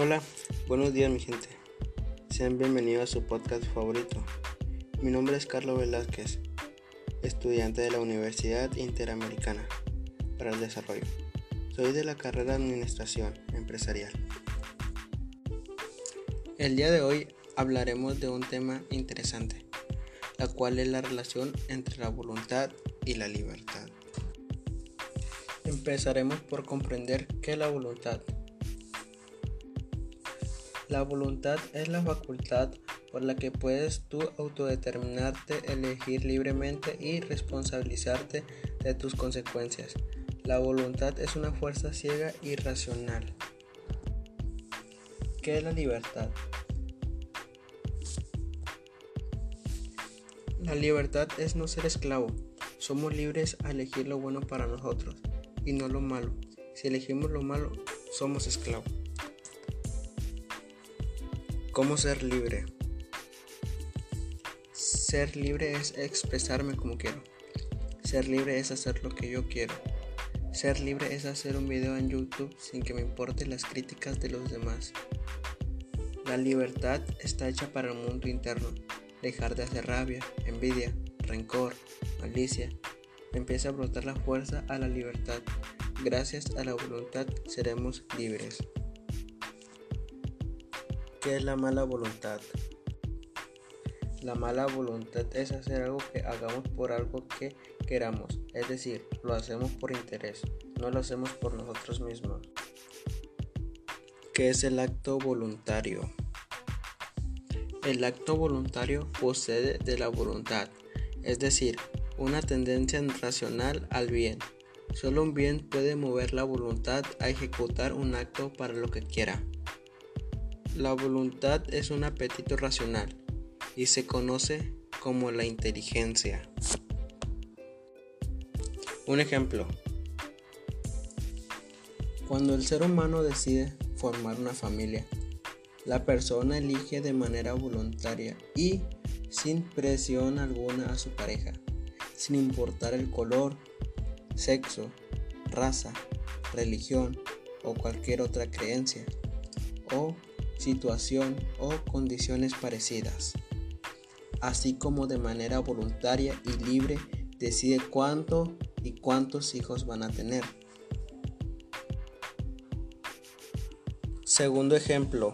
Hola, buenos días mi gente. Sean bienvenidos a su podcast favorito. Mi nombre es Carlos Velázquez, estudiante de la Universidad Interamericana para el Desarrollo. Soy de la carrera de Administración Empresarial. El día de hoy hablaremos de un tema interesante, la cual es la relación entre la voluntad y la libertad. Empezaremos por comprender qué es la voluntad. La voluntad es la facultad por la que puedes tú autodeterminarte, elegir libremente y responsabilizarte de tus consecuencias. La voluntad es una fuerza ciega y racional. ¿Qué es la libertad? La libertad es no ser esclavo. Somos libres a elegir lo bueno para nosotros y no lo malo. Si elegimos lo malo, somos esclavos. ¿Cómo ser libre? Ser libre es expresarme como quiero. Ser libre es hacer lo que yo quiero. Ser libre es hacer un video en YouTube sin que me importen las críticas de los demás. La libertad está hecha para el mundo interno. Dejar de hacer rabia, envidia, rencor, malicia. Empieza a brotar la fuerza a la libertad. Gracias a la voluntad seremos libres. ¿Qué es la mala voluntad? La mala voluntad es hacer algo que hagamos por algo que queramos, es decir, lo hacemos por interés, no lo hacemos por nosotros mismos. ¿Qué es el acto voluntario? El acto voluntario procede de la voluntad, es decir, una tendencia racional al bien. Solo un bien puede mover la voluntad a ejecutar un acto para lo que quiera. La voluntad es un apetito racional y se conoce como la inteligencia. Un ejemplo. Cuando el ser humano decide formar una familia, la persona elige de manera voluntaria y sin presión alguna a su pareja, sin importar el color, sexo, raza, religión o cualquier otra creencia o situación o condiciones parecidas, así como de manera voluntaria y libre decide cuánto y cuántos hijos van a tener. Segundo ejemplo.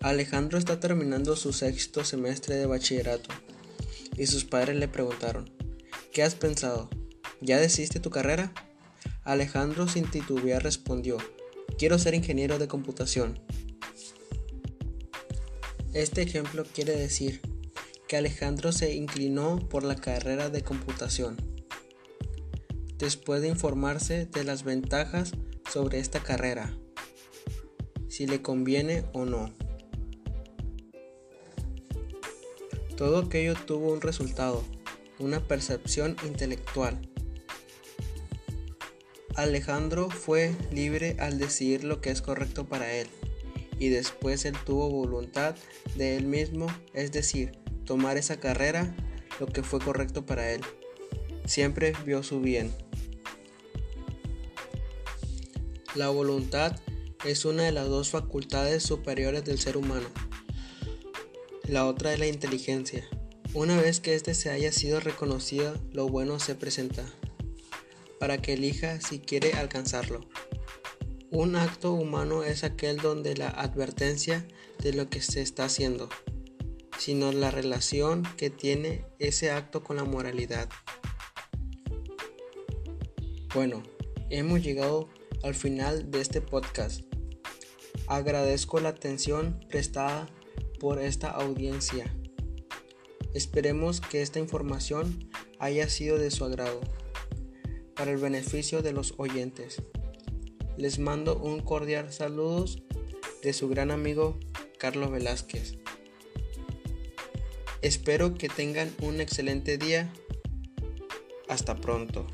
Alejandro está terminando su sexto semestre de bachillerato y sus padres le preguntaron, ¿qué has pensado? ¿Ya decidiste tu carrera? Alejandro sin titubear respondió, Quiero ser ingeniero de computación. Este ejemplo quiere decir que Alejandro se inclinó por la carrera de computación. Después de informarse de las ventajas sobre esta carrera, si le conviene o no. Todo aquello tuvo un resultado, una percepción intelectual Alejandro fue libre al decidir lo que es correcto para él, y después él tuvo voluntad de él mismo, es decir, tomar esa carrera, lo que fue correcto para él. Siempre vio su bien. La voluntad es una de las dos facultades superiores del ser humano. La otra es la inteligencia. Una vez que éste se haya sido reconocido, lo bueno se presenta para que elija si quiere alcanzarlo. Un acto humano es aquel donde la advertencia de lo que se está haciendo, sino la relación que tiene ese acto con la moralidad. Bueno, hemos llegado al final de este podcast. Agradezco la atención prestada por esta audiencia. Esperemos que esta información haya sido de su agrado para el beneficio de los oyentes. Les mando un cordial saludos de su gran amigo Carlos Velázquez. Espero que tengan un excelente día. Hasta pronto.